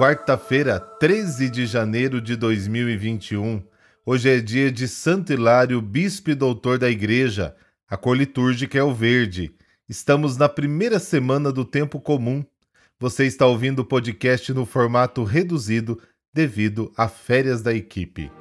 Quarta-feira, 13 de janeiro de 2021. Hoje é dia de Santo Hilário, bispo e doutor da Igreja. A cor litúrgica é o verde. Estamos na primeira semana do tempo comum. Você está ouvindo o podcast no formato reduzido devido a férias da equipe.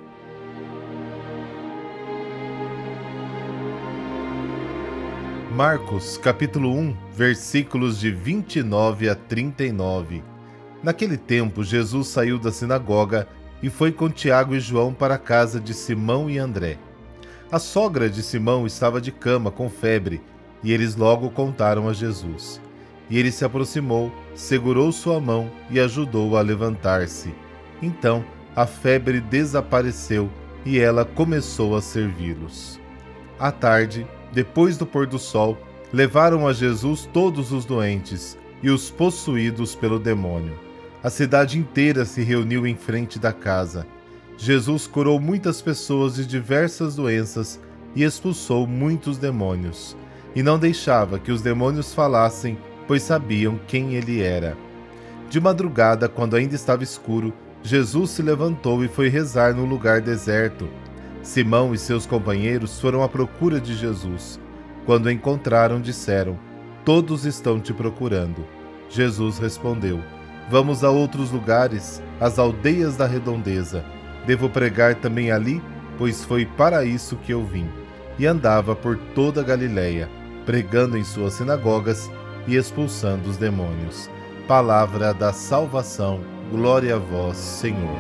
Marcos, capítulo 1, versículos de 29 a 39. Naquele tempo, Jesus saiu da sinagoga e foi com Tiago e João para a casa de Simão e André. A sogra de Simão estava de cama com febre, e eles logo contaram a Jesus. E ele se aproximou, segurou sua mão e ajudou a levantar-se. Então a febre desapareceu e ela começou a servi-los. À tarde, depois do pôr do sol, levaram a Jesus todos os doentes e os possuídos pelo demônio a cidade inteira se reuniu em frente da casa. Jesus curou muitas pessoas de diversas doenças e expulsou muitos demônios. E não deixava que os demônios falassem, pois sabiam quem ele era. De madrugada, quando ainda estava escuro, Jesus se levantou e foi rezar no lugar deserto. Simão e seus companheiros foram à procura de Jesus. Quando o encontraram, disseram: Todos estão te procurando. Jesus respondeu: Vamos a outros lugares, às aldeias da redondeza. Devo pregar também ali, pois foi para isso que eu vim. E andava por toda a Galiléia, pregando em suas sinagogas e expulsando os demônios. Palavra da salvação. Glória a vós, Senhor.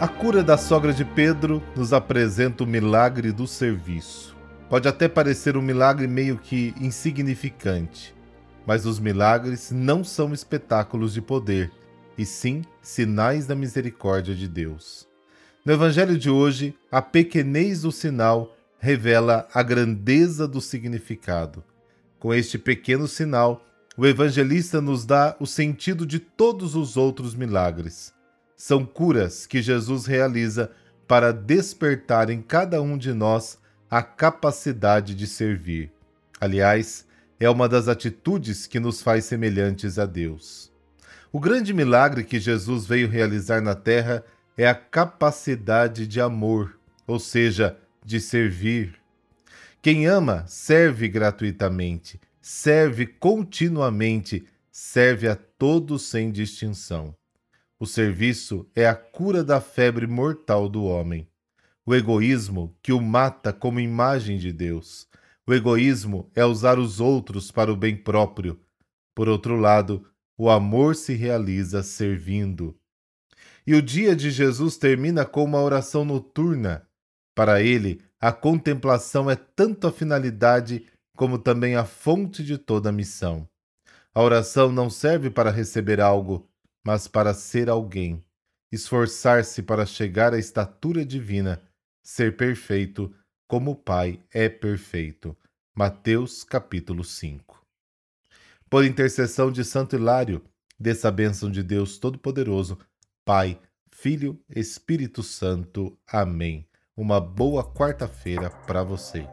A cura da sogra de Pedro nos apresenta o milagre do serviço. Pode até parecer um milagre meio que insignificante, mas os milagres não são espetáculos de poder, e sim sinais da misericórdia de Deus. No Evangelho de hoje, a pequenez do sinal revela a grandeza do significado. Com este pequeno sinal, o evangelista nos dá o sentido de todos os outros milagres. São curas que Jesus realiza para despertar em cada um de nós a capacidade de servir. Aliás, é uma das atitudes que nos faz semelhantes a Deus. O grande milagre que Jesus veio realizar na terra é a capacidade de amor, ou seja, de servir. Quem ama, serve gratuitamente, serve continuamente, serve a todos sem distinção. O serviço é a cura da febre mortal do homem o egoísmo que o mata como imagem de Deus. O egoísmo é usar os outros para o bem próprio. Por outro lado, o amor se realiza servindo. E o dia de Jesus termina com uma oração noturna. Para ele, a contemplação é tanto a finalidade como também a fonte de toda a missão. A oração não serve para receber algo, mas para ser alguém, esforçar-se para chegar à estatura divina ser perfeito como o Pai é perfeito. Mateus capítulo 5. Por intercessão de Santo Hilário, dessa bênção de Deus Todo-Poderoso, Pai, Filho, Espírito Santo. Amém. Uma boa quarta-feira para você.